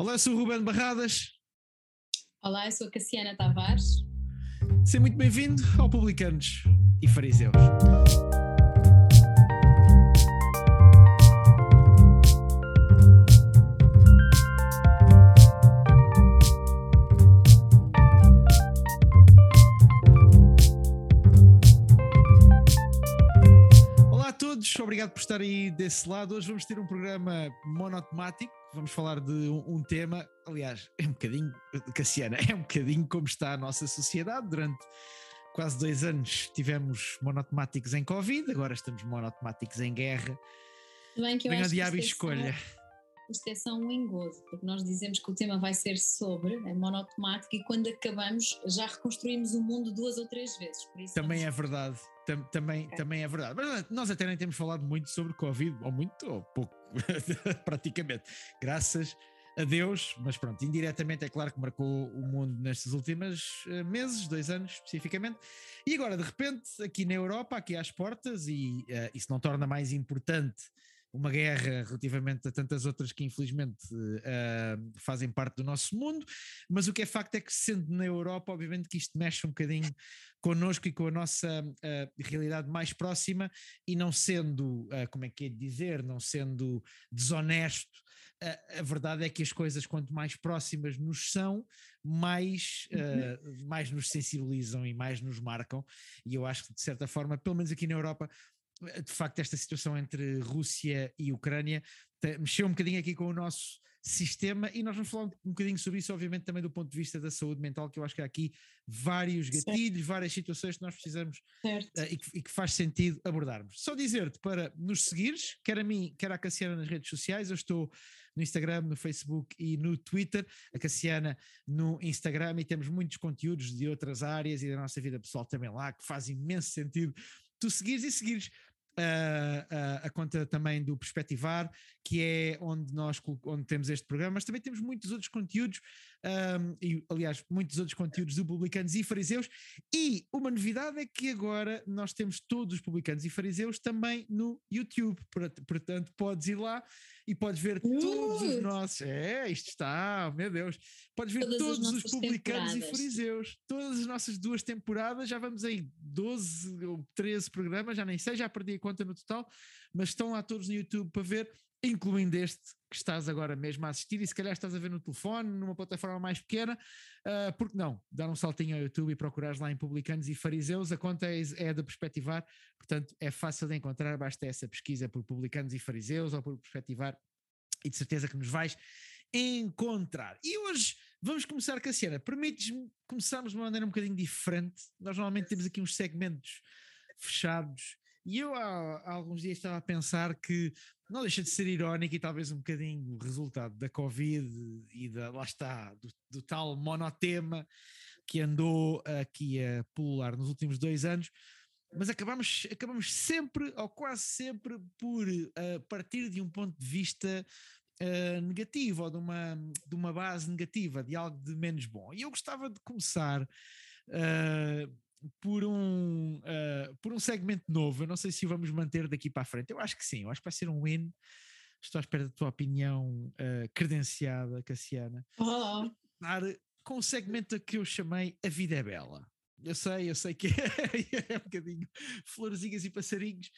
Olá, eu sou o Ruben Barradas. Olá, eu sou a Cassiana Tavares. Seja muito bem-vindo ao Publicanos e Fariseus. Olá a todos, obrigado por estar aí desse lado. Hoje vamos ter um programa monotemático. Vamos falar de um, um tema, aliás, é um bocadinho, Cassiana, é um bocadinho como está a nossa sociedade. Durante quase dois anos tivemos monotemáticos em Covid, agora estamos monotemáticos em guerra. Bem que eu Venha acho que é escolha. Isto é só um engodo, porque nós dizemos que o tema vai ser sobre, é monotemático, e quando acabamos já reconstruímos o mundo duas ou três vezes. Também é vamos- verdade. Tam- também, Ok. também é verdade. Mas nós até nem temos falado muito sobre Covid, ou muito, ou pouco, praticamente. Graças a Deus, mas pronto, indiretamente é claro que marcou o mundo nestes últimos eh, meses, dois anos especificamente. E agora, de repente, aqui na Europa, aqui às portas, e eh, isso não torna mais importante uma guerra relativamente a tantas outras que infelizmente eh, fazem parte do nosso mundo, mas o que é facto é que sendo na Europa, obviamente que isto mexe um bocadinho connosco e com a nossa eh, realidade mais próxima e não sendo, eh, como é que é de dizer, não sendo desonesto, a verdade é que as coisas quanto mais próximas nos são, mais, eh, mais nos sensibilizam e mais nos marcam. E eu acho que de certa forma, pelo menos aqui na Europa, de facto esta situação entre Rússia e Ucrânia mexeu um bocadinho aqui com o nosso sistema e nós vamos falar um bocadinho sobre isso, obviamente também do ponto de vista da saúde mental, que eu acho que há aqui vários Certo. gatilhos, várias situações que nós precisamos Certo. eh, e, que, e que faz sentido abordarmos. Só dizer-te para nos seguires, quer a mim, quer a Cassiana nas redes sociais, eu estou no Instagram, no Facebook e no Twitter, a Cassiana no Instagram e temos muitos conteúdos de outras áreas e da nossa vida pessoal também lá, que faz imenso sentido tu seguires e seguires ah, a conta também do Perspectivar, que é onde nós onde temos este programa, mas também temos muitos outros conteúdos, ahm, e aliás, muitos outros conteúdos do Publicanos e Fariseus, e uma novidade é que agora nós temos todos os Publicanos e Fariseus também no YouTube, Port- portanto podes ir lá e podes ver todos os Uh! nossos, é, isto está, meu Deus, podes ver Todas as todos os Publicanos e. Fariseus, todas as nossas duas temporadas, já vamos em 12 ou 13 programas, já nem sei, já perdi a conta no total, mas estão lá todos no YouTube para ver, incluindo este que estás agora mesmo a assistir, e se calhar estás a ver no telefone, numa plataforma mais pequena, ah, porque não? Dar um saltinho ao YouTube e procurares lá em Publicanos e Fariseus, a conta é, é da Perspectivar, portanto é fácil de encontrar, basta essa pesquisa por Publicanos e Fariseus ou por Perspectivar, e de certeza que nos vais encontrar. E hoje vamos começar, Cassiana, permites-me começarmos de uma maneira um bocadinho diferente, nós normalmente temos aqui uns segmentos fechados, e eu há, há alguns dias estava a pensar que não deixa de ser irónico e talvez um bocadinho o resultado da Covid e da, lá está, do, do tal monotema que andou aqui a pulular nos últimos dois anos, mas acabamos, acabamos sempre, ou quase sempre, por eh, partir de um ponto de vista eh, negativo ou de uma, de uma base negativa, de algo de menos bom. E eu gostava de começar eh, por, um, eh, por um segmento novo. Eu não sei se vamos manter daqui para a frente. Eu acho que sim, eu acho que vai ser um win. Estou à espera da tua opinião eh, credenciada, Cassiana. Dar com o segmento que eu chamei A Vida é Bela. Eu sei, eu sei que é, um bocadinho florzinhas e passarinhos,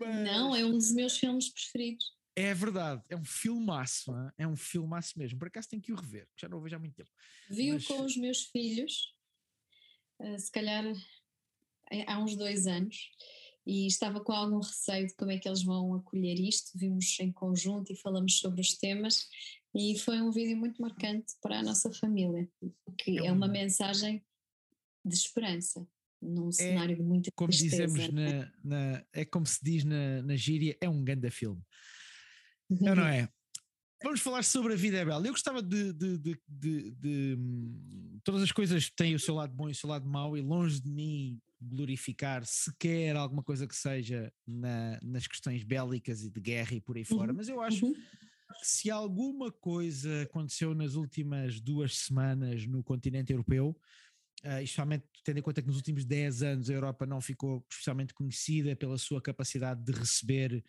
mas não, é um dos meus filmes preferidos. é verdade, é um filmaço, é? é um filmaço mesmo. Por acaso tenho que o rever, já não o vejo há muito tempo. Vi-o Mas- com os meus filhos, se calhar eh, há uns dois anos, e estava com algum receio de como é que eles vão acolher isto. Vimos em conjunto e falamos sobre os temas, e foi um vídeo muito marcante para a nossa família, que É é uma um- mensagem de esperança num cenário de muita Como tristeza. dizemos na, na- é como se diz na, na gíria, é um ganda filme. É ou não é? Vamos falar sobre a vida é bela. Eu gostava de, de- de- de- hum, todas as coisas têm o seu lado bom e o seu lado mau, e longe de mim glorificar sequer alguma coisa que seja na- nas questões bélicas e de guerra e por aí fora, Uhum, mas eu acho Uhum. que se alguma coisa aconteceu nas últimas duas semanas no continente europeu, uh, especialmente tendo em conta que nos últimos 10 anos a Europa não ficou especialmente conhecida pela sua capacidade de receber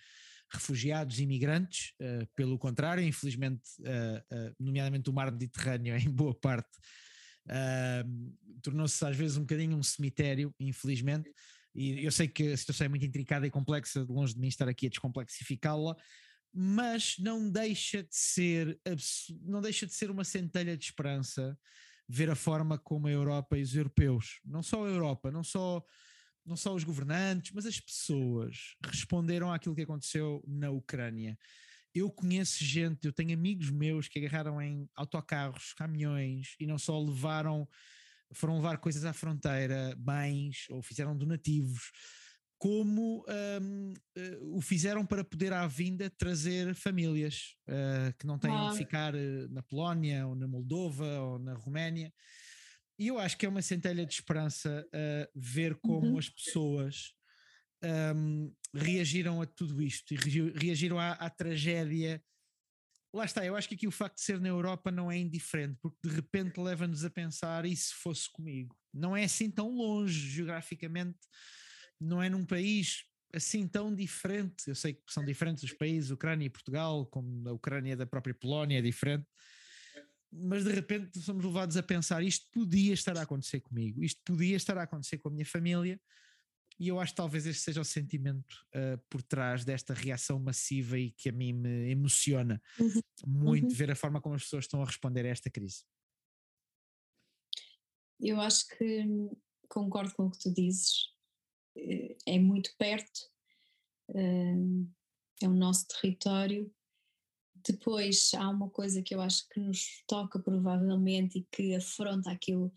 refugiados, imigrantes, uh, pelo contrário, infelizmente, uh, nomeadamente o mar Mediterrâneo, em boa parte, tornou-se às vezes um bocadinho um cemitério, infelizmente. E eu sei que a situação é muito intricada e complexa, longe de mim estar aqui a descomplexificá-la, mas não deixa de ser não deixa de ser uma centelha de esperança ver a forma como a Europa e os europeus, não só a Europa, não só não só os governantes, mas as pessoas responderam àquilo que aconteceu na Ucrânia. Eu conheço gente, eu tenho amigos meus que agarraram em autocarros, caminhões e não só levaram, foram levar coisas à fronteira, bens, ou fizeram donativos, como um, uh, eh, o fizeram para poder à vinda trazer famílias uh, que não têm ah. de ficar uh, na Polónia ou na Moldova ou na Roménia. E eu acho que é uma centelha de esperança ver como uhum. as pessoas um, reagiram a tudo isto e reagiram à, à tragédia lá está, eu acho que aqui o facto de ser na Europa não é indiferente, porque de repente leva-nos a pensar e se fosse comigo? Não é assim tão longe geograficamente, não é num país assim tão diferente. Eu sei que são diferentes os países, Ucrânia e Portugal, como a Ucrânia da própria Polónia é diferente, mas de repente somos levados a pensar: isto podia estar a acontecer comigo, isto podia estar a acontecer com a minha família. E eu acho que talvez este seja o sentimento uh, por trás desta reação massiva e que a mim me emociona uhum. muito uhum. ver a forma como as pessoas estão a responder a esta crise. Eu acho que concordo com o que tu dizes é muito perto, hum, é o nosso território. Depois há uma coisa que eu acho que nos toca provavelmente e que afronta aquilo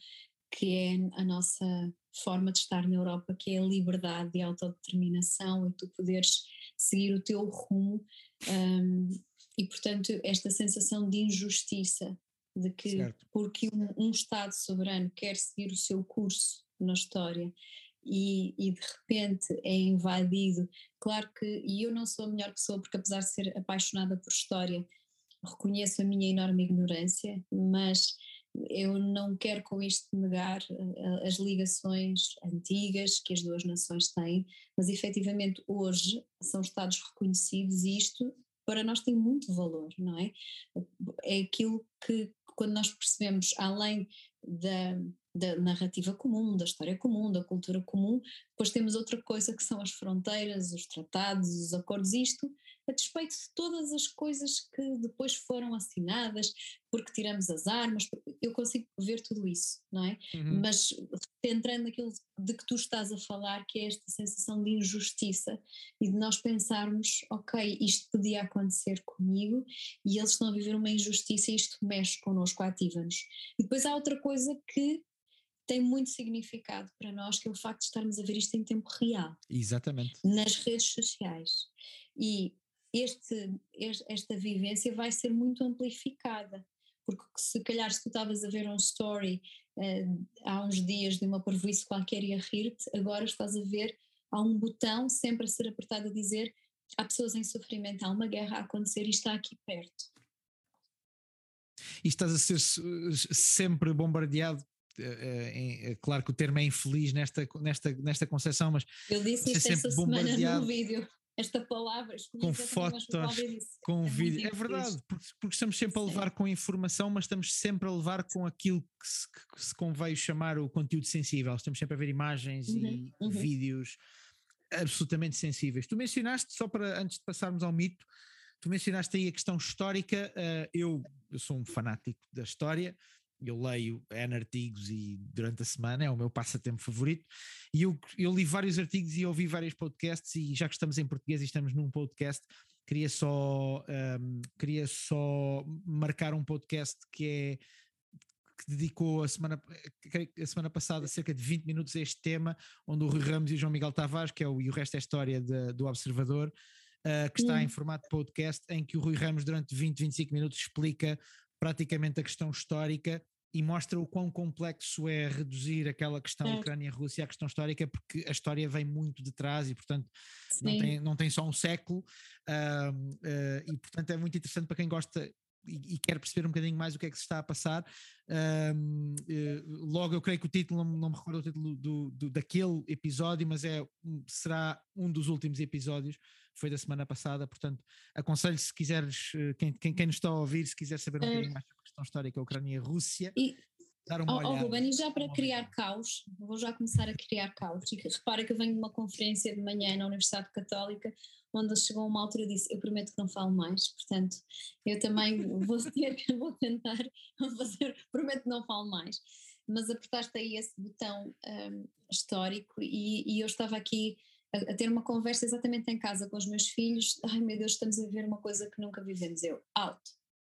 que é a nossa forma de estar na Europa, que é a liberdade e a autodeterminação e tu poderes seguir o teu rumo um, e portanto esta sensação de injustiça de que certo. porque um, um Estado soberano quer seguir o seu curso na história e, e, de repente é invadido. Claro que, e eu não sou a melhor pessoa, porque apesar de ser apaixonada por história, reconheço a minha enorme ignorância, mas eu não quero com isto negar eh, as ligações antigas que as duas nações têm, mas efetivamente hoje são Estados reconhecidos e isto para nós tem muito valor, não é? É aquilo que quando nós percebemos, além da, da narrativa comum, da história comum, da cultura comum. Depois temos outra coisa que são as fronteiras, os tratados, os acordos, isto a despeito de todas as coisas que depois foram assinadas, porque tiramos as armas, eu consigo ver tudo isso, não é? Uhum. Mas entrando naquilo de que tu estás a falar, que é esta sensação de injustiça e de nós pensarmos, ok, isto podia acontecer comigo e eles estão a viver uma injustiça e isto mexe connosco, ativa-nos. E depois há outra coisa que tem muito significado para nós, que é o facto de estarmos a ver isto em tempo real. Exatamente. Nas redes sociais. E este, esta vivência vai ser muito amplificada. Porque se calhar se tu estavas a ver um story uh, há uns dias de uma parvoíce qualquer e a rir-te, agora estás a ver, há um botão sempre a ser apertado a dizer há pessoas em sofrimento, há uma guerra a acontecer e está aqui perto. E estás a ser sempre bombardeado é, é, claro que o termo é infeliz nesta, nesta, nesta concepção, mas eu disse isto essa semana no vídeo. Esta palavra, com fotos, com é vídeo, é verdade, porque, porque, estamos sempre a levar com informação, mas estamos sempre a levar com aquilo que se, que se conveio chamar o conteúdo sensível. Estamos sempre a ver imagens uhum, e uhum. vídeos absolutamente sensíveis. Tu mencionaste, só para antes de passarmos ao mito, tu mencionaste aí a questão histórica. Eu, eu sou um fanático da história eu leio N artigos e durante a semana é o meu passatempo favorito. E eu, eu li vários artigos e ouvi vários podcasts e já que estamos em português e estamos num podcast queria só um, queria só marcar um podcast que é que dedicou a semana, a semana passada cerca de 20 minutos a este tema, onde o Rui Ramos e o João Miguel Tavares, que é o E o Resto é História de, do Observador, uh, que está em formato podcast, em que o Rui Ramos durante 20, 25 minutos explica praticamente a questão histórica e mostra o quão complexo é reduzir aquela questão é. Ucrânia-Rússia à questão histórica, porque a história vem muito de trás e, portanto, não tem, não tem só um século, uh, uh, e, portanto, é muito interessante para quem gosta e, e, quero perceber um bocadinho mais o que é que se está a passar. Um, uh, logo, eu creio que o título, não, não me recordo o título do, do, daquele episódio, mas é, será um dos últimos episódios, foi da semana passada. Portanto, aconselho se quiseres, quem, quem, quem nos está a ouvir, se quiser saber um bocadinho mais sobre a questão histórica Ucrânia-Rússia. E dar uma oh, olhada. Oh, Ruben, e já para criar caos, vou já começar a criar caos. E repara que eu venho de uma conferência de manhã na Universidade Católica, onde chegou uma altura e disse: Eu prometo que não falo mais, portanto, eu também vou ter que vou tentar fazer, prometo que não falo mais. Mas apertaste aí esse botão um, histórico e, e eu estava aqui a, ter uma conversa exatamente em casa com os meus filhos. Ai meu Deus, estamos a ver uma coisa que nunca vivemos. Eu, alto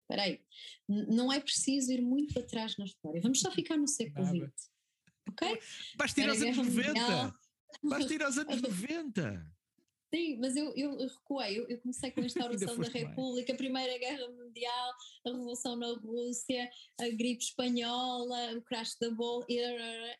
espera aí, não é preciso ir muito para trás na história, vamos só ficar no século XX, ok? Basta ir aos anos 90, basta ir aos anos 90. Sim, mas eu, eu recuei, eu, eu comecei com a instauração da República, a Primeira Guerra Mundial, a Revolução na Rússia, a gripe espanhola, o crash da bolsa,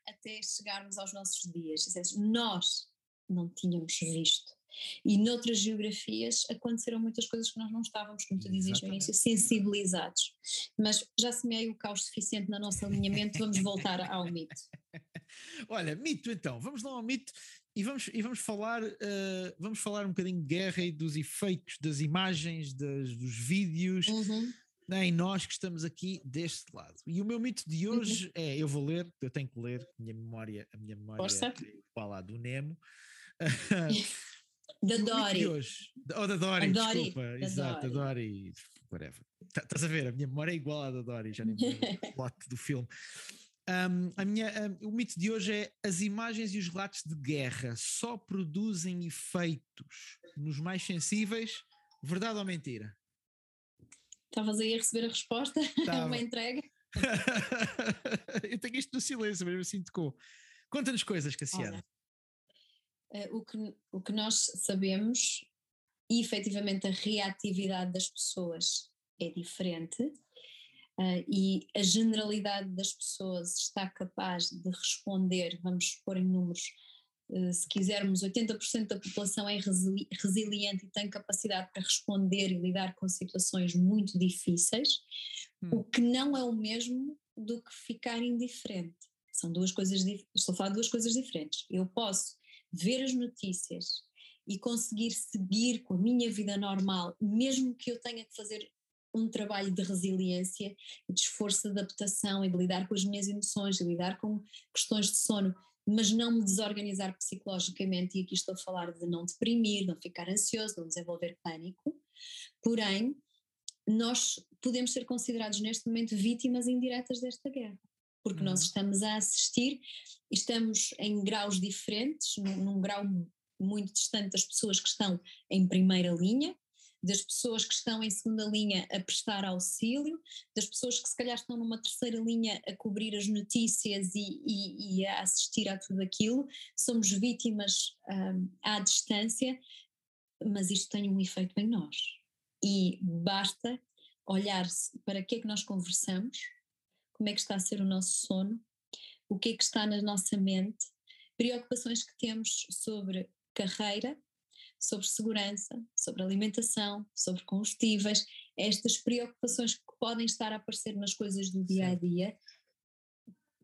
até chegarmos aos nossos dias. Nós não tínhamos visto e noutras geografias aconteceram muitas coisas que nós não estávamos, como tu dizias no início, sensibilizados. Mas já semeei o caos suficiente no nosso alinhamento, vamos voltar ao mito. Olha, mito então, vamos lá ao mito e vamos, e vamos, falar, uh, vamos falar um bocadinho de guerra e dos efeitos das imagens, das, dos vídeos. Uhum. Né, em nós que estamos aqui deste lado. E o meu mito de uhum. hoje uhum. é: eu vou ler, eu tenho que ler, a minha memória, a minha memória é igual à do Nemo. Da Dory. Hoje, oh, da Dory, Dory desculpa. Da Exato, Dory. da Dory. Whatever. Tá, estás a ver? A minha memória é igual à da Dory, já nem me o plot do filme. Um, a minha, um, o mito de hoje é as imagens e os relatos de guerra só produzem efeitos nos mais sensíveis, verdade ou mentira? Estavas aí a receber a resposta, uma entrega. Eu tenho isto no silêncio, mas eu sinto com. Conta-nos coisas, Cassiana. Olha, uh, o, que, o que nós sabemos e efetivamente a reatividade das pessoas é diferente uh, e a generalidade das pessoas está capaz de responder, vamos pôr em números, uh, se quisermos, 80% da população é resili resiliente e tem capacidade para responder e lidar com situações muito difíceis, hum. o que não é o mesmo do que ficar indiferente. São duas coisas, estou a falar de duas coisas diferentes. Eu posso ver as notícias e conseguir seguir com a minha vida normal, mesmo que eu tenha que fazer um trabalho de resiliência, de esforço de adaptação e de lidar com as minhas emoções, de lidar com questões de sono, mas não me desorganizar psicologicamente, e aqui estou a falar de não deprimir, não ficar ansioso, não desenvolver pânico. Porém, nós podemos ser considerados neste momento vítimas indiretas desta guerra porque uhum. nós estamos a assistir, estamos em graus diferentes, num, num grau muito distante das pessoas que estão em primeira linha, das pessoas que estão em segunda linha a prestar auxílio, das pessoas que se calhar estão numa terceira linha a cobrir as notícias e, e, e a assistir a tudo aquilo. Somos vítimas um, à distância, mas isto tem um efeito em nós. E basta olhar para que é que nós conversamos, como é que está a ser o nosso sono, o que é que está na nossa mente, preocupações que temos sobre carreira, sobre segurança, sobre alimentação, sobre combustíveis, estas preocupações que podem estar a aparecer nas coisas do dia a dia,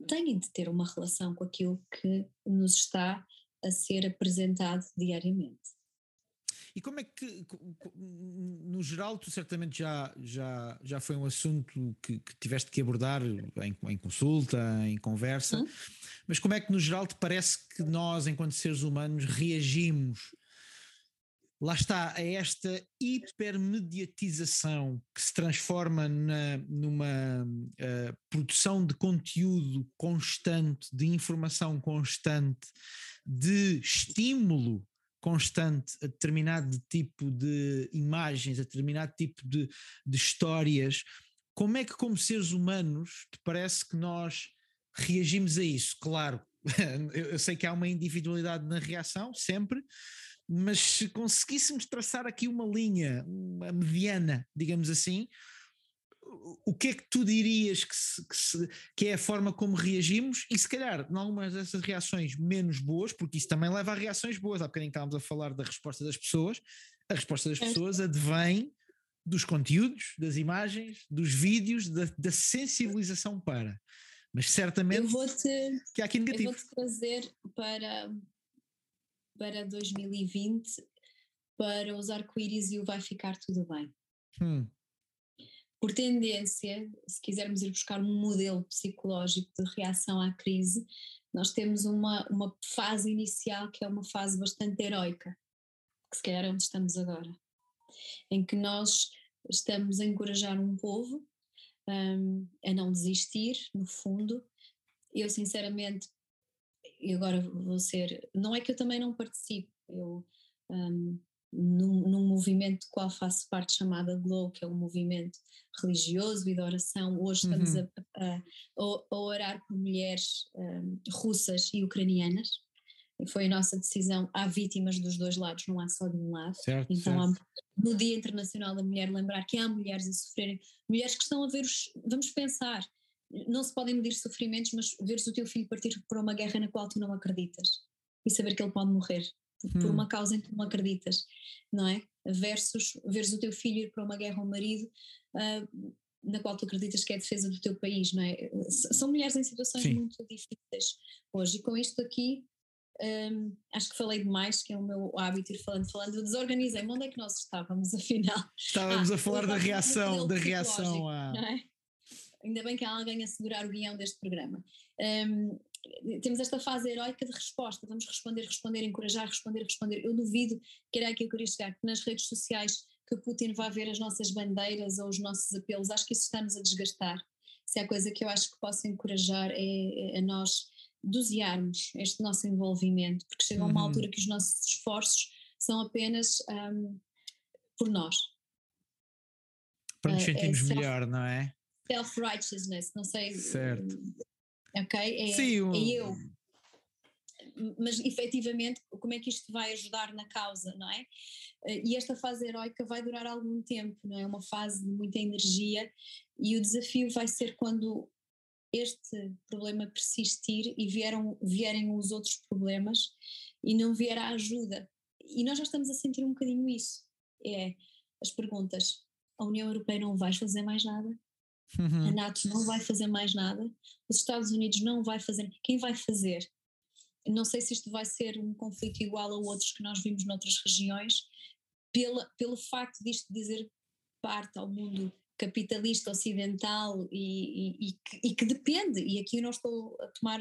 têm de ter uma relação com aquilo que nos está a ser apresentado diariamente. E como é que, no geral, tu certamente já, já, já foi um assunto que, que tiveste que abordar em, em consulta, em conversa, hum? mas como é que no geral te parece que nós, enquanto seres humanos, reagimos lá está, a esta hipermediatização que se transforma na, numa uh, produção de conteúdo constante, de informação constante, de estímulo constante a determinado tipo de imagens, a determinado tipo de, de histórias, como é que, como seres humanos, te parece que nós reagimos a isso? Claro, eu sei que há uma individualidade na reação, sempre, mas se conseguíssemos traçar aqui uma linha, uma mediana, digamos assim, o que é que tu dirias que, se, que, se, que, é a forma como reagimos e se calhar em algumas dessas reações menos boas, porque isso também leva a reações boas, há bocadinho estávamos a falar da resposta das pessoas, a resposta das pessoas advém dos conteúdos, das imagens, dos vídeos, da, da sensibilização para. Mas certamente que há aqui negativo. Eu vou-te trazer para, para 2020 para os arco-íris e o vai ficar tudo bem. Hum. Por tendência, se quisermos ir buscar um modelo psicológico de reação à crise, nós temos uma, uma fase inicial que é uma fase bastante heroica, que se calhar é onde estamos agora, em que nós estamos a encorajar um povo um, a não desistir, no fundo. Eu, sinceramente, e agora vou ser. Não é que eu também não participo, eu. Um, num, num, movimento do qual faço parte chamada Glow, que é um movimento religioso e de oração. Hoje estamos uhum. a, a, a, orar por mulheres um, russas e ucranianas. E foi a nossa decisão. Há vítimas dos dois lados, não há só de um lado. Certo, então, certo. Há, no Dia Internacional da Mulher, lembrar que há mulheres a sofrerem, mulheres que estão a ver os. Vamos pensar, não se podem medir sofrimentos, mas veres o teu filho partir por uma guerra na qual tu não acreditas e saber que ele pode morrer por hum. uma causa em que não acreditas, não é? Versus veres o teu filho ir para uma guerra ao marido uh, na qual tu acreditas que é a defesa do teu país, não é? São mulheres em situações Sim. muito difíceis hoje. E com isto aqui, um, acho que falei demais, que é o meu hábito ir falando, falando. Desorganizei-me. Onde é que nós estávamos, afinal? Estávamos ah, a falar da reação, da reação a. É? Ainda bem que há alguém a segurar o guião deste programa. Um, temos esta fase heroica de resposta, vamos responder, responder, encorajar, responder, responder. Eu duvido que era aqui que eu queria chegar, que nas redes sociais que o Putin vá ver as nossas bandeiras ou os nossos apelos, acho que isso está-nos a desgastar. Se há coisa que eu acho que posso encorajar é, é a nós dosearmos este nosso envolvimento, porque chega a uma uhum. altura que os nossos esforços são apenas um, por nós. Para nos uh, sentirmos é melhor, não é? Self-righteousness, não sei. Certo. Ok? É, Sim, é eu. Mas efetivamente, como é que isto vai ajudar na causa, não é? E esta fase heroica vai durar algum tempo, não é? Uma fase de muita energia e o desafio vai ser quando este problema persistir e vieram, vierem os outros problemas e não vier a ajuda. E nós já estamos a sentir um bocadinho isso. É as perguntas: a União Europeia não vai fazer mais nada? Uhum. A NATO não vai fazer mais nada? Os Estados Unidos não vai fazer? Quem vai fazer? Não sei se isto vai ser um conflito igual a outros que nós vimos noutras regiões, pela, pelo facto disto dizer parte ao mundo capitalista ocidental e, e, e, que, e, que, depende, e aqui eu não estou a tomar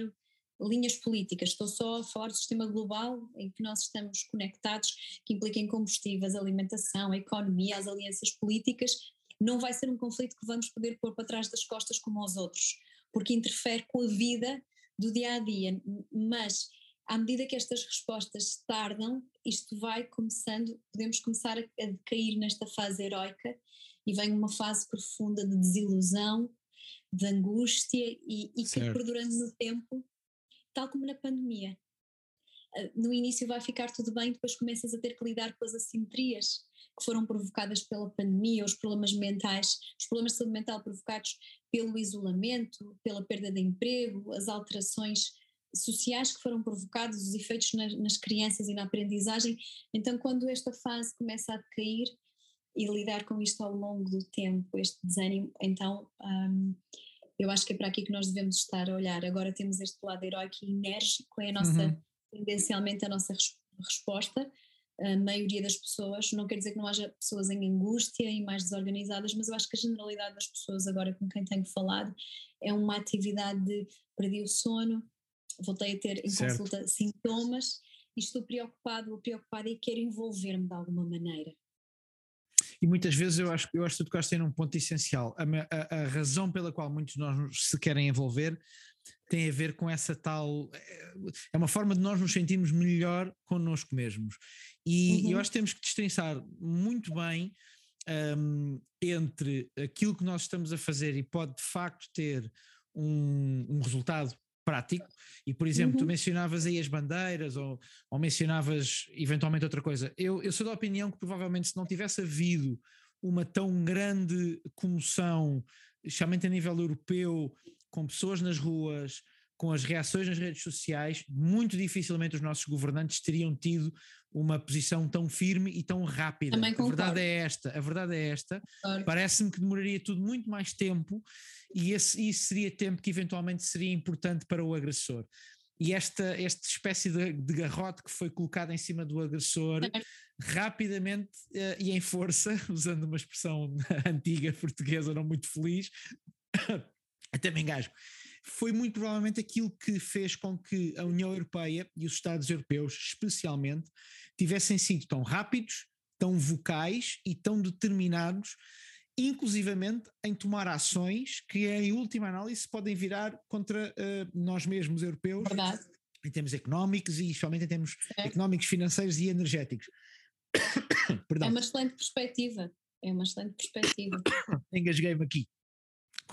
linhas políticas, estou só a falar do sistema global em que nós estamos conectados, que implica em combustíveis, alimentação, economia, as alianças políticas, não vai ser um conflito que vamos poder pôr para trás das costas como os outros, porque interfere com a vida do dia a dia, mas à medida que estas respostas tardam, isto vai começando, podemos começar a, a decair nesta fase heroica e vem uma fase profunda de desilusão, de angústia e, e que perdurando no tempo, tal como na pandemia. No início vai ficar tudo bem, depois começas a ter que lidar com as assimetrias que foram provocadas pela pandemia, os problemas mentais, os problemas de saúde mental provocados pelo isolamento, pela perda de emprego, as alterações sociais que foram provocados, os efeitos nas, nas crianças e na aprendizagem. Então, quando esta fase começa a decair, e lidar com isto ao longo do tempo, este desânimo, então um, eu acho que é para aqui que nós devemos estar a olhar. Agora temos este lado heróico e enérgico, é a nossa, uhum. Tendencialmente a nossa res resposta. A maioria das pessoas, não quer dizer que não haja pessoas em angústia e mais desorganizadas, mas eu acho que a generalidade das pessoas, agora com quem tenho falado, é uma atividade de perdi o sono, voltei a ter em certo. consulta sintomas e estou preocupado ou preocupada e quero envolver-me de alguma maneira. E muitas vezes eu acho, eu acho que tu tocaste em um ponto essencial. A, a, a, razão pela qual muitos de nós se querem envolver tem a ver com essa tal. É uma forma de nós nos sentirmos melhor connosco mesmos. E uhum. eu acho que temos que destrinçar muito bem um, entre aquilo que nós estamos a fazer e pode de facto ter um, um resultado prático. E, por exemplo, uhum. tu mencionavas aí as bandeiras ou, ou mencionavas eventualmente outra coisa. Eu, eu sou da opinião que provavelmente se não tivesse havido uma tão grande comoção, especialmente a nível europeu, com pessoas nas ruas, com as reações nas redes sociais, muito dificilmente os nossos governantes teriam tido uma posição tão firme e tão rápida. A verdade é esta, a verdade é esta. Parece-me que demoraria tudo muito mais tempo e esse, isso seria tempo que eventualmente seria importante para o agressor. E esta, esta espécie de, de garrote que foi colocada em cima do agressor, rapidamente uh, e em força, usando uma expressão antiga portuguesa não muito feliz, até me engasgo, foi muito provavelmente aquilo que fez com que a União Europeia e os Estados Europeus, especialmente, tivessem sido tão rápidos, tão vocais e tão determinados, inclusivamente em tomar ações que, em última análise, podem virar contra uh, nós mesmos, europeus, Verdade. em termos económicos e, especialmente, em termos certo. económicos, financeiros e energéticos. é uma excelente perspectiva. É uma excelente perspectiva. Engasguei-me aqui.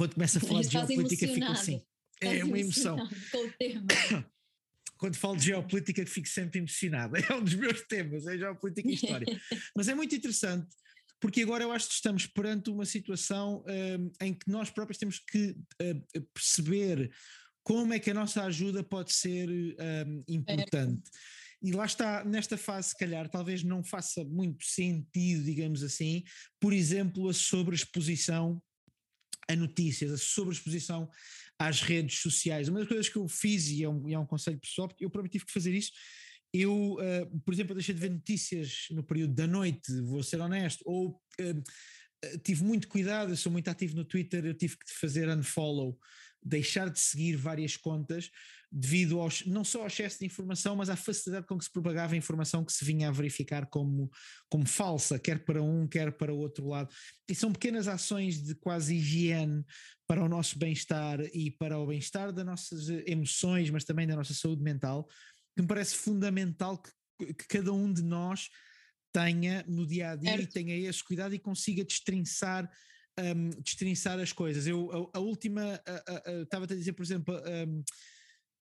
Quando começa a falar de geopolítica, fico assim. É uma emoção. Com o quando falo de geopolítica fico sempre emocionado. É um dos meus temas, é geopolítica e história. Mas é muito interessante, porque agora eu acho que estamos perante uma situação um, em que nós próprios temos que uh, perceber como é que a nossa ajuda pode ser um, importante. E lá está, nesta fase, se calhar, talvez não faça muito sentido, digamos assim, por exemplo, a sobreexposição a notícias, a sobreexposição às redes sociais. Uma das coisas que eu fiz, e é um, e é um conselho pessoal, porque eu próprio tive que fazer isso, eu, uh, por exemplo, deixei de ver notícias no período da noite, vou ser honesto, ou uh, tive muito cuidado, eu sou muito ativo no Twitter, eu tive que fazer unfollow, deixar de seguir várias contas, devido aos, não só ao excesso de informação, mas à facilidade com que se propagava a informação que se vinha a verificar como, como falsa, quer para um, quer para o outro lado. E são pequenas ações de quase higiene para o nosso bem-estar e para o bem-estar das nossas emoções, mas também da nossa saúde mental, que me parece fundamental que, que cada um de nós tenha no dia a dia e tenha esse cuidado e consiga destrinçar um, destrinçar as coisas. Eu, a, a última, estava-te a dizer, por exemplo, um,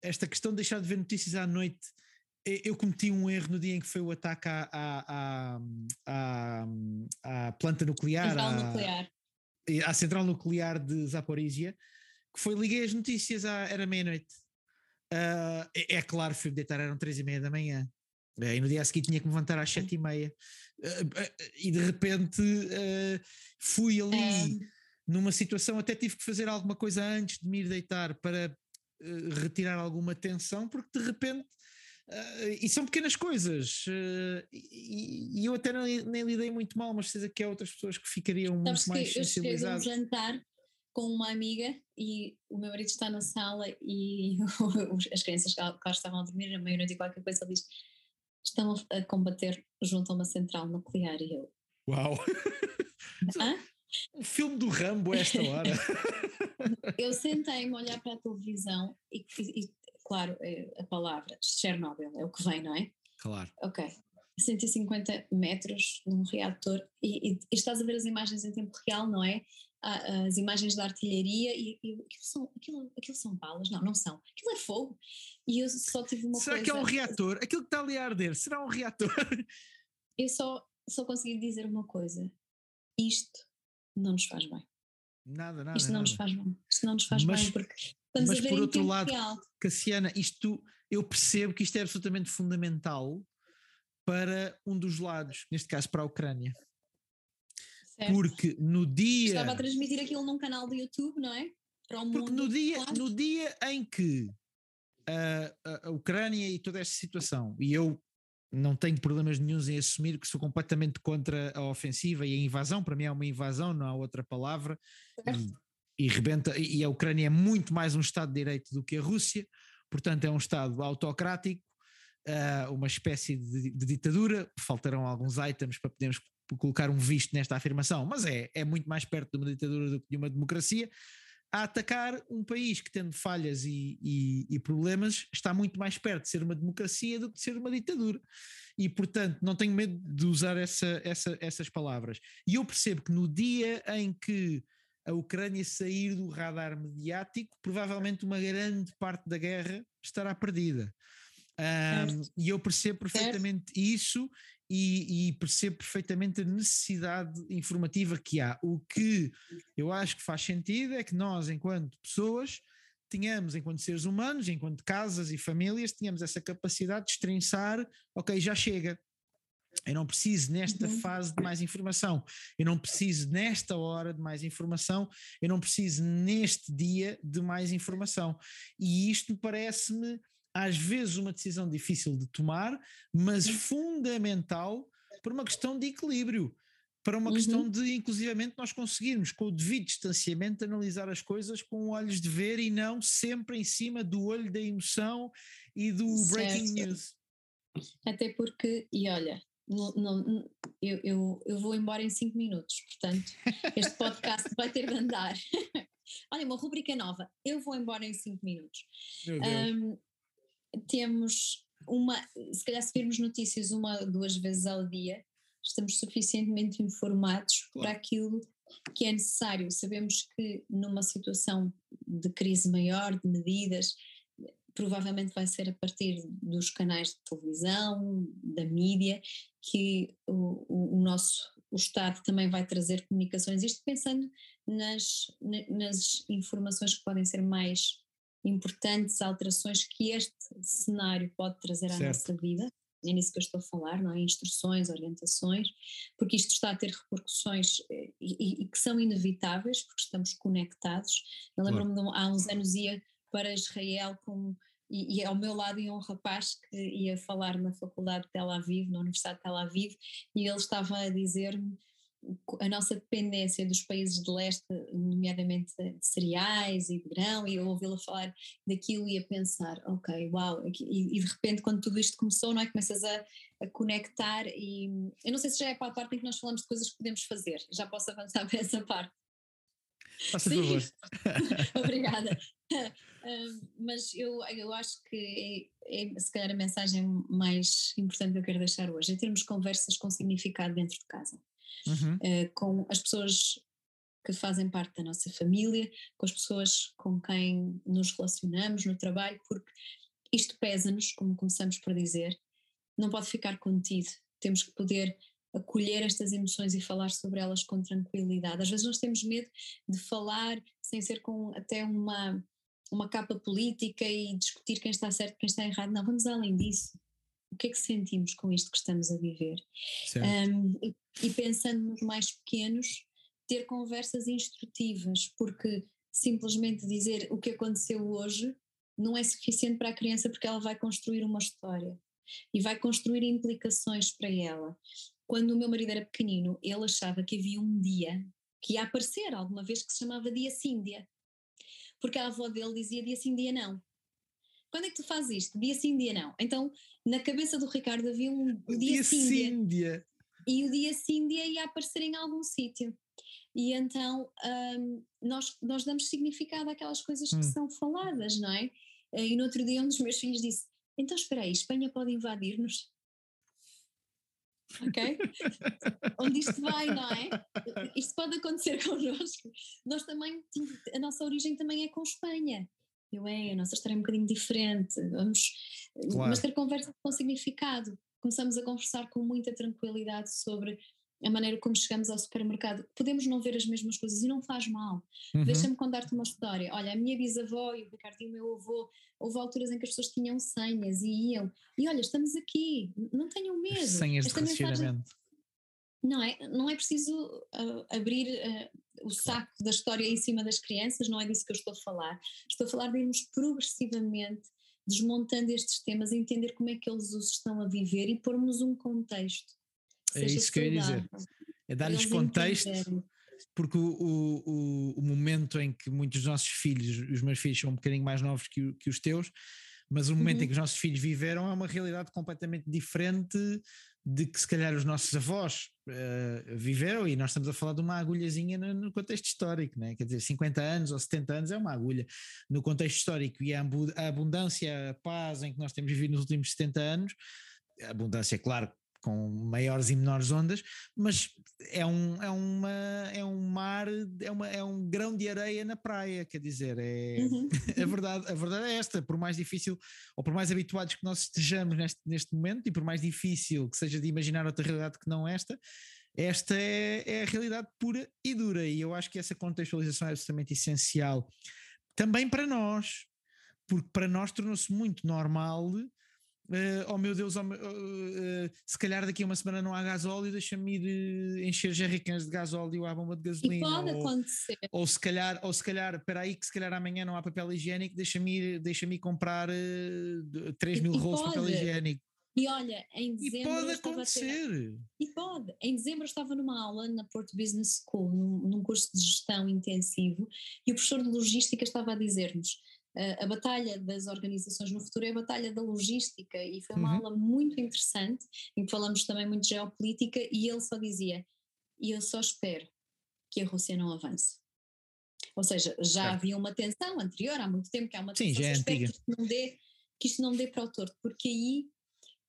esta questão de deixar de ver notícias à noite, eu cometi um erro no dia em que foi o ataque à, à, à, à planta nuclear, central à, nuclear, à central nuclear de Zaporizhia, que foi, liguei as notícias, à, era meia-noite. Uh, é, é, claro, fui deitar, eram três e meia da manhã. Uh, e no dia a seguir tinha que me levantar às sete e meia. Uh, e de repente fui ali é. numa situação, até tive que fazer alguma coisa antes de me ir deitar para eh, retirar alguma tensão, porque de repente. Uh, e são pequenas coisas, uh, e, e, eu até nem, nem, lidei muito mal, mas certeza que há outras pessoas que ficariam Sabes muito mais que sensibilizadas. Eu um jantar com uma amiga e o meu marido está na sala e as crianças que lá estavam a dormir, a meia-noite e qualquer coisa, ele diz: estão a combater junto a uma central nuclear. E eu. Uau! Hã? Um filme do Rambo a esta hora. eu sentei-me a olhar para a televisão e, e, e, claro, é a palavra Chernobyl é o que vem, não é? Claro. Ok. 150 metros num reator e, e, estás a ver as imagens em tempo real, não é? As imagens da artilharia e, e aquilo, são, aquilo, aquilo são balas? Não, não são. Aquilo é fogo. E eu só tive uma será coisa... que é um reator? Aquilo que está ali a arder, será um reator? Eu só, só consegui dizer uma coisa. Isto não nos faz bem. Nada, nada. Isto não nada. nos faz bem. Isto não nos faz mas, bem porque estamos mas a ver por outro lado, real. Cassiana, isto eu percebo que isto é absolutamente fundamental para um dos lados, neste caso para a Ucrânia. Certo. Porque no dia. Estava a transmitir aquilo num canal do YouTube, não é? Para o porque mundo, no, dia, claro. no dia em que a, a, a Ucrânia e toda esta situação, e eu não tenho problemas nenhums em assumir que sou completamente contra a ofensiva e a invasão, para mim é uma invasão, não há outra palavra, e, e rebenta, e a Ucrânia é muito mais um Estado de Direito do que a Rússia, portanto é um Estado autocrático, uh, uma espécie de, de, ditadura, faltarão alguns items para podermos colocar um visto nesta afirmação, mas é, é muito mais perto de uma ditadura do que de uma democracia, a atacar um país que, tendo falhas e, e, e, problemas, está muito mais perto de ser uma democracia do que de ser uma ditadura. E, portanto, não tenho medo de usar essa, essa, essas palavras. E eu percebo que no dia em que a Ucrânia sair do radar mediático, provavelmente uma grande parte da guerra estará perdida. Um, e eu percebo perfeitamente certo. isso e, e, percebo perfeitamente a necessidade informativa que há. O que eu acho que faz sentido é que nós, enquanto pessoas, tínhamos, enquanto seres humanos, enquanto casas e famílias, tínhamos essa capacidade de estrinçar, ok, já chega. Eu não preciso nesta uhum. fase de mais informação, eu não preciso nesta hora de mais informação, eu não preciso neste dia de mais informação. E isto parece-me, às vezes, uma decisão difícil de tomar, mas fundamental por uma questão de equilíbrio para uma uhum. questão de, inclusivamente, nós conseguirmos, com o devido distanciamento, analisar as coisas com olhos de ver e não sempre em cima do olho da emoção e do certo. breaking news. Até porque, e olha, não, não, eu, eu, eu vou embora em 5 minutos, portanto, este podcast vai ter de andar. olha, uma rubrica nova, eu vou embora em 5 minutos. Um, temos uma, se calhar se virmos notícias uma, duas vezes ao dia, estamos suficientemente informados claro. para aquilo que é necessário. Sabemos que numa situação de crise maior, de medidas, provavelmente vai ser a partir dos canais de televisão, da mídia, que o, o, nosso o Estado também vai trazer comunicações, isto pensando nas, nas informações que podem ser mais importantes, alterações que este cenário pode trazer à certo. nossa vida é nisso que eu estou a falar, não é? Instruções, orientações, porque isto está a ter repercussões eh, e, e que são inevitáveis, porque estamos conectados. Eu lembro-me de há uns anos ia para Israel com, e, e, ao meu lado ia um rapaz que ia falar na faculdade de Tel Aviv, na Universidade de Tel Aviv, e ele estava a dizer-me a nossa dependência dos países de leste, nomeadamente de cereais e de grão, e eu ouvi-la falar daquilo e a pensar, ok, uau, e, e, de repente quando tudo isto começou, não é? Começas a, a, conectar e eu não sei se já é para a parte em que nós falamos de coisas que podemos fazer, já posso avançar para essa parte. Faça favor. Obrigada. Mas eu, eu acho que é, é, se calhar a mensagem mais importante que eu quero deixar hoje, é termos conversas com significado dentro de casa uhum. uh, com as pessoas que fazem parte da nossa família, com as pessoas com quem nos relacionamos no trabalho, porque isto pesa-nos, como começamos por dizer, não pode ficar contido, temos que poder acolher estas emoções e falar sobre elas com tranquilidade. Às vezes nós temos medo de falar sem ser com até uma, uma capa política e discutir quem está certo, quem está errado. Não, vamos além disso o que é que sentimos com isto que estamos a viver. Um, e, e pensando nos mais pequenos, ter conversas instrutivas, porque simplesmente dizer o que aconteceu hoje não é suficiente para a criança porque ela vai construir uma história e vai construir implicações para ela. Quando o meu marido era pequenino, ele achava que havia um dia que ia aparecer alguma vez que se chamava Dia Síndia, porque a avó dele dizia dia sim, dia não. Quando é que tu fazes isto? Dia sim, dia não. Então, na cabeça do Ricardo havia um dia, dia sim, dia. E o dia sim, dia ia aparecer em algum sítio. E então um, nós, nós damos significado àquelas coisas que hum. são faladas, não é? E no outro dia um dos meus filhos disse: Então espera aí, Espanha pode invadir-nos? ok? Onde isto vai, não é? Isto pode acontecer connosco. Nós também, a nossa origem também é com Espanha. Eu é, a nossa história é um bocadinho diferente, vamos, claro. mas ter conversa com significado. Começamos a conversar com muita tranquilidade sobre a maneira como chegamos ao supermercado. Podemos não ver as mesmas coisas e não faz mal. Uhum. Deixa-me contar-te uma história. Olha, a minha bisavó e o Ricardo e o meu avô, houve alturas em que as pessoas tinham senhas e iam. E olha, estamos aqui, não tenham medo. Senhas Esta de mensagem, não é, não é preciso uh, abrir uh, o saco da história em cima das crianças, não é disso que eu estou a falar. Estou a falar de irmos progressivamente desmontando estes temas, entender como é que eles os estão a viver e pormos um contexto. É isso que eu ia dizer. É dar-lhes contexto, porque o, o, o, momento em que muitos dos nossos filhos, os meus filhos são um bocadinho mais novos que, que os teus, mas o momento uhum. em que os nossos filhos viveram é uma realidade completamente diferente de que se calhar os nossos avós uh, viveram, e nós estamos a falar de uma agulhazinha no, no, contexto histórico, né? quer dizer, 50 anos ou 70 anos é uma agulha. No contexto histórico e a, abundância, a paz em que nós temos vivido nos últimos 70 anos, a abundância, claro, com maiores e menores ondas, mas é um, é uma, é um mar, é, uma, é um grão de areia na praia, quer dizer, é uhum. a, verdade, a verdade é esta, por mais difícil ou por mais habituados que nós estejamos neste, neste momento e por mais difícil que seja de imaginar outra realidade que não esta, esta é, é a realidade pura e dura, e eu acho que essa contextualização é absolutamente essencial também para nós, porque para nós tornou-se muito normal. Uh, oh meu Deus, oh, uh, uh, se calhar daqui a uma semana não há gasóleo, deixa-me ir encher jerrycans de gasóleo à bomba de gasolina. E pode ou, acontecer. Ou se calhar, ou se calhar, espera aí que se calhar amanhã não há papel higiênico, deixa-me ir, deixa-me comprar uh, 3 mil rolos de papel higiênico. E olha, em dezembro. E pode acontecer. Ter... E pode. Em dezembro eu estava numa aula na Porto Business School, num, num curso de gestão intensivo, e o professor de logística estava a dizer-nos: a batalha das organizações no futuro é a batalha da logística, e foi uma uhum. aula muito interessante, em que falamos também muito de geopolítica, e ele só dizia: e eu só espero que a Rússia não avance. Ou seja, já havia uma tensão anterior, há muito tempo que há uma tensão, Sim, já é antiga. Que isto, não dê, que isto não dê para o torto, porque aí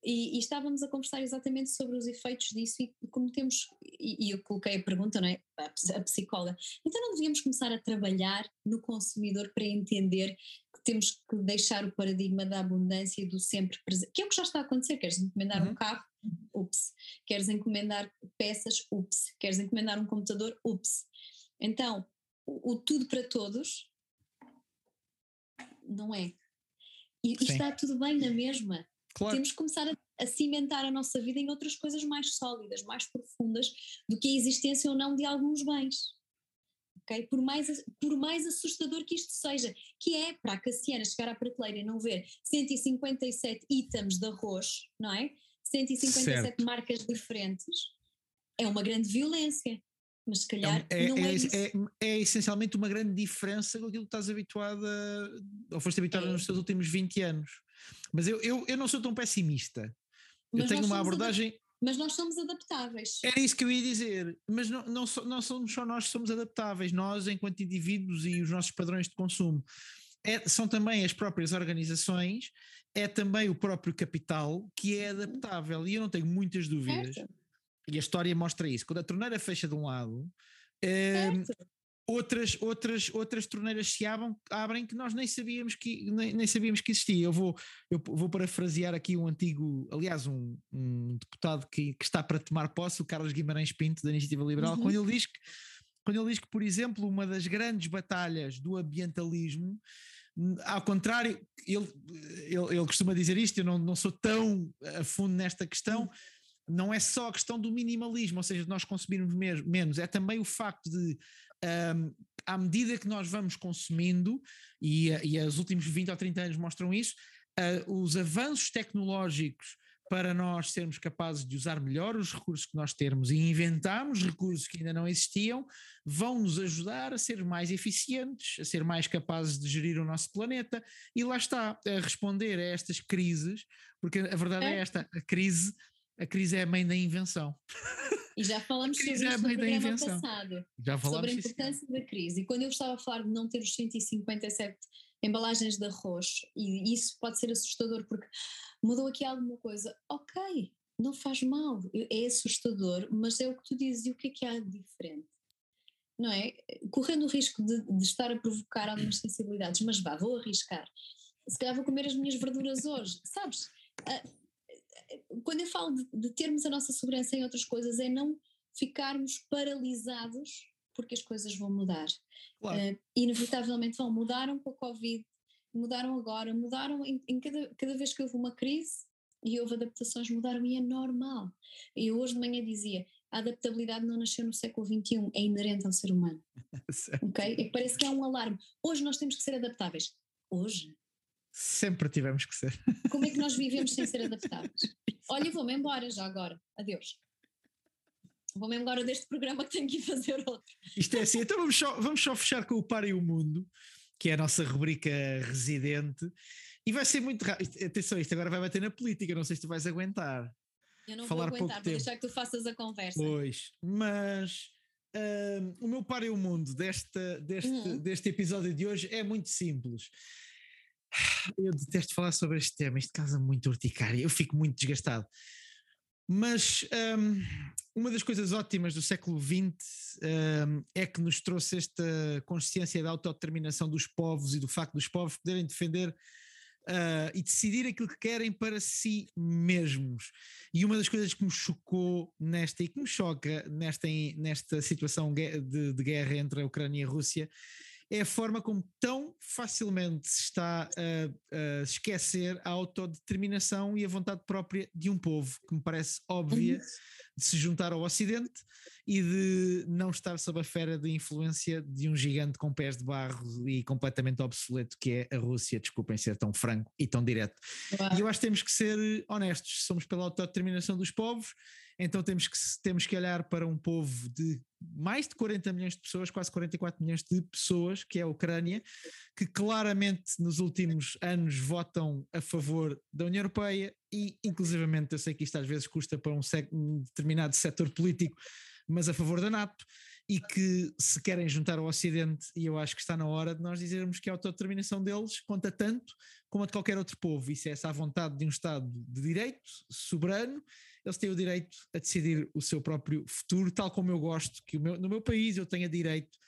e, e, estávamos a conversar exatamente sobre os efeitos disso e como temos, e, e eu coloquei a pergunta, não é, a, psicóloga, então não devíamos começar a trabalhar no consumidor para entender que temos que deixar o paradigma da abundância e do sempre presente, que é o que já está a acontecer, queres encomendar uhum. um carro, ups, queres encomendar peças, ups, queres encomendar um computador, ups. Então, o, o tudo para todos não é. E, e está tudo bem na mesma. Claro. Temos que começar a, a, cimentar a nossa vida em outras coisas mais sólidas, mais profundas do que a existência ou não de alguns bens. Okay? Por, mais, por mais assustador que isto seja, que é para a Cassiana chegar à prateleira e não ver 157 itens de arroz, não é? 157 certo. marcas diferentes, é uma grande violência. Mas se calhar é, é, não é, é, é, é, essencialmente uma grande diferença com aquilo que estás habituada, ou foste habituada é. nos teus últimos 20 anos. Mas eu, eu, eu não sou tão pessimista. Mas eu tenho uma abordagem. Mas nós somos adaptáveis. Era isso que eu ia dizer. Mas não, não, so, não somos só nós que somos adaptáveis, nós, enquanto indivíduos e os nossos padrões de consumo. É, são também as próprias organizações, é também o próprio capital que é adaptável. E eu não tenho muitas dúvidas. Certo. E a história mostra isso. Quando a torneira fecha de um lado, é, outras, outras, outras torneiras se abrem, abrem que nós nem sabíamos que, nem, nem, sabíamos que existia. Eu vou, eu vou parafrasear aqui um antigo, aliás, um, um deputado que, que, está para tomar posse, o Carlos Guimarães Pinto, da Iniciativa Liberal, uhum. quando ele diz que quando ele diz que, por exemplo, uma das grandes batalhas do ambientalismo, ao contrário, ele, ele, ele costuma dizer isto, eu não, não sou tão a fundo nesta questão, uhum. não é só a questão do minimalismo, ou seja, de nós consumirmos menos, é também o facto de um, à medida que nós vamos consumindo, e, e os últimos 20 ou 30 anos mostram isso, uh, os avanços tecnológicos para nós sermos capazes de usar melhor os recursos que nós temos e inventarmos recursos que ainda não existiam, vão nos ajudar a ser mais eficientes, a ser mais capazes de gerir o nosso planeta. E lá está, a responder a estas crises, porque a verdade é, é esta: a crise, a crise é a mãe da invenção. E já falamos sobre isso é no programa passado. Já sobre a importância isso. da crise. E quando eu estava a falar de não ter os 157 embalagens de arroz, e isso pode ser assustador porque mudou aqui alguma coisa, ok, não faz mal, é assustador, mas é o que tu dizes, e o que é que há de diferente? Não é? Correndo o risco de, de estar a provocar algumas sensibilidades, mas vá, vou arriscar. Se calhar vou comer as minhas verduras hoje, sabes? Ah, quando eu falo de, de, termos a nossa segurança em outras coisas, é não ficarmos paralisados porque as coisas vão mudar. Claro. Uh, inevitavelmente vão. Mudaram com a Covid, mudaram agora, mudaram em, em, cada, cada vez que houve uma crise e houve adaptações, mudaram e é normal. E eu hoje de manhã dizia: a adaptabilidade não nasceu no século XXI, é inerente ao ser humano. ok? E parece que é um alarme. Hoje nós temos que ser adaptáveis. Hoje? Sempre tivemos que ser. Como é que nós vivemos sem ser adaptáveis? Olha, vou-me embora já agora. Adeus. Vou-me embora deste programa que tenho que ir fazer outro. Isto é assim, então vamos só, vamos só fechar com o Para e o Mundo, que é a nossa rubrica residente. E vai ser muito rápido. Atenção, isto agora vai bater na política, não sei se tu vais aguentar. Eu não Falar vou aguentar, vou deixar que tu faças a conversa. Pois, mas uh, o meu Para e o Mundo desta, deste, uhum. deste episódio de hoje é muito simples. Eu detesto falar sobre este tema, isto causa muito urticária, eu fico muito desgastado. Mas um, uma das coisas ótimas do século XX um, é que nos trouxe esta consciência da autodeterminação dos povos e do facto dos povos poderem defender uh, e decidir aquilo que querem para si mesmos. E uma das coisas que me chocou nesta e que me choca nesta, nesta situação de, de guerra entre a Ucrânia e a Rússia é a forma como tão facilmente se está a, a esquecer a autodeterminação e a vontade própria de um povo, que me parece óbvia uhum. de se juntar ao Ocidente e de não estar sob a fera de influência de um gigante com pés de barro e completamente obsoleto que é a Rússia. Desculpem ser tão franco e tão direto. E eu acho que temos que ser honestos, somos pela autodeterminação dos povos então temos que, temos que olhar para um povo de mais de 40 milhões de pessoas, quase 44 milhões de pessoas, que é a Ucrânia, que claramente nos últimos anos votam a favor da União Europeia e, inclusivamente, eu sei que isto às vezes custa para um, um determinado setor político, mas a favor da NATO e que se querem juntar ao Ocidente, e eu acho que está na hora de nós dizermos que a autodeterminação deles conta tanto como a de qualquer outro povo. Isso é essa vontade de um Estado de direito, soberano, eles têm o direito a decidir o seu próprio futuro, tal como eu gosto que meu, no meu país eu tenha direito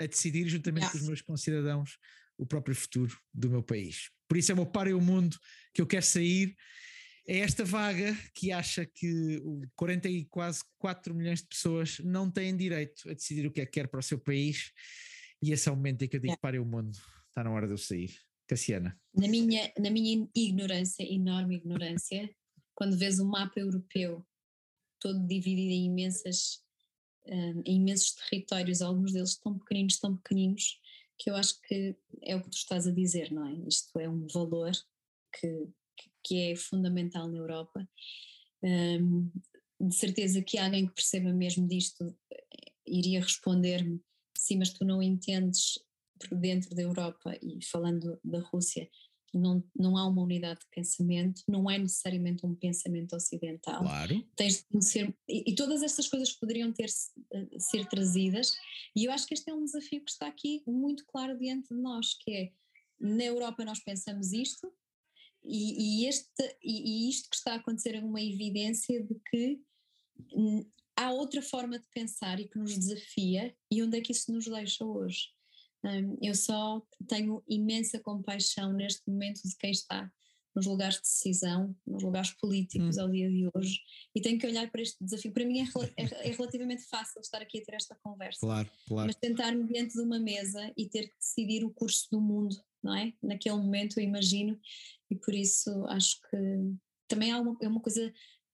a decidir, juntamente com os meus concidadãos, o próprio futuro do meu país. Por isso é o meu par e o mundo que eu quero sair. É esta vaga que acha que 40 e quase 4 milhões de pessoas não têm direito a decidir o que é que quer para o seu país. E esse é o momento em que eu digo: yeah. pare o mundo, está na hora de eu sair. Cassiana. Na minha, na minha ignorância, enorme ignorância, quando vês o mapa europeu todo dividido em imensas um, em imensos territórios, alguns deles tão pequeninos, tão pequeninos, que eu acho que é o que tu estás a dizer, não é? Isto é um valor que, que é fundamental na Europa. Um, de certeza que alguém que perceba mesmo disto eh, iria responder-me: sim, mas tu não entendes dentro da Europa e falando da Rússia, não, não há uma unidade de pensamento, não é necessariamente um pensamento ocidental. Claro. Tens de conhecer, e, e todas estas coisas poderiam ter uh, ser trazidas, e eu acho que este é um desafio que está aqui muito claro diante de nós, que é na Europa nós pensamos isto, e, e este, e, e isto que está a acontecer é uma evidência de que há outra forma de pensar e que nos desafia, e onde é que isso nos deixa hoje? Eu só tenho imensa compaixão neste momento de quem está nos lugares de decisão, nos lugares políticos hum. ao dia de hoje, e tenho que olhar para este desafio. Para mim é, é, é, relativamente fácil estar aqui a ter esta conversa, claro, claro. mas tentar-me diante de uma mesa e ter que decidir o curso do mundo, não é? Naquele momento, eu imagino, e por isso acho que também há uma, é uma coisa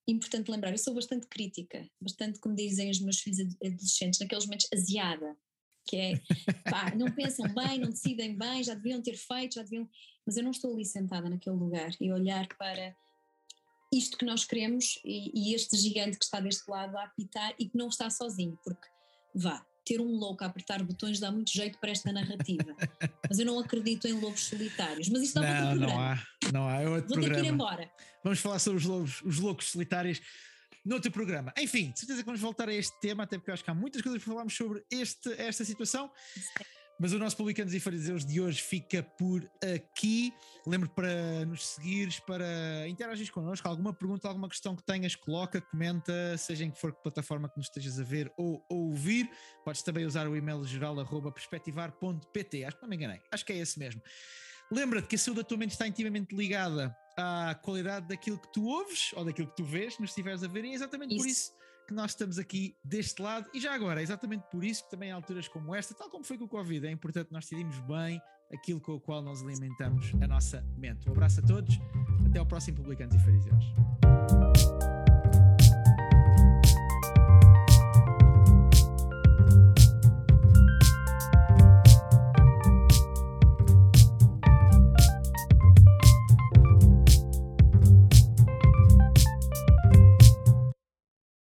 importante lembrar. Eu sou bastante crítica, bastante, como dizem os meus filhos adolescentes, naqueles momentos aziada que é, pá, não pensam bem, não decidem bem, já deviam ter feito, já deviam, mas eu não estou ali sentada naquele lugar e olhar para isto que nós queremos e, e este gigante que está deste lado a apitar e que não está sozinho, porque vá, ter um louco a apertar botões dá muito jeito para esta narrativa. mas eu não acredito em lobos solitários. Mas isto dá não, não há, não há. É outro Vou programa. ter que ir embora. Vamos falar sobre os lobos, os loucos solitários noutro programa. Enfim, de certeza que vamos voltar a este tema, até porque eu acho que há muitas coisas para falarmos sobre este, esta situação. Mas o nosso Publicanos e Fariseus de hoje fica por aqui. Lembro para nos seguires, para interagir connosco. Alguma pergunta, alguma questão que tenhas, coloca, comenta, seja em que for que plataforma que nos estejas a ver ou, ou ouvir. Podes também usar o e-mail geral perspectivar.pt. Acho que não me enganei. Acho que é esse mesmo. Lembra-te que a saúde da tua mente está intimamente ligada à qualidade daquilo que tu ouves ou daquilo que tu vês, nos estiveres a ver, e é exatamente isso. por isso que nós estamos aqui deste lado. E já agora, é exatamente por isso que também em alturas como esta, tal como foi com o Covid, é importante nós decidirmos bem aquilo com o qual nós alimentamos a nossa mente. Um abraço a todos, até ao próximo Publicanos e Fariseus.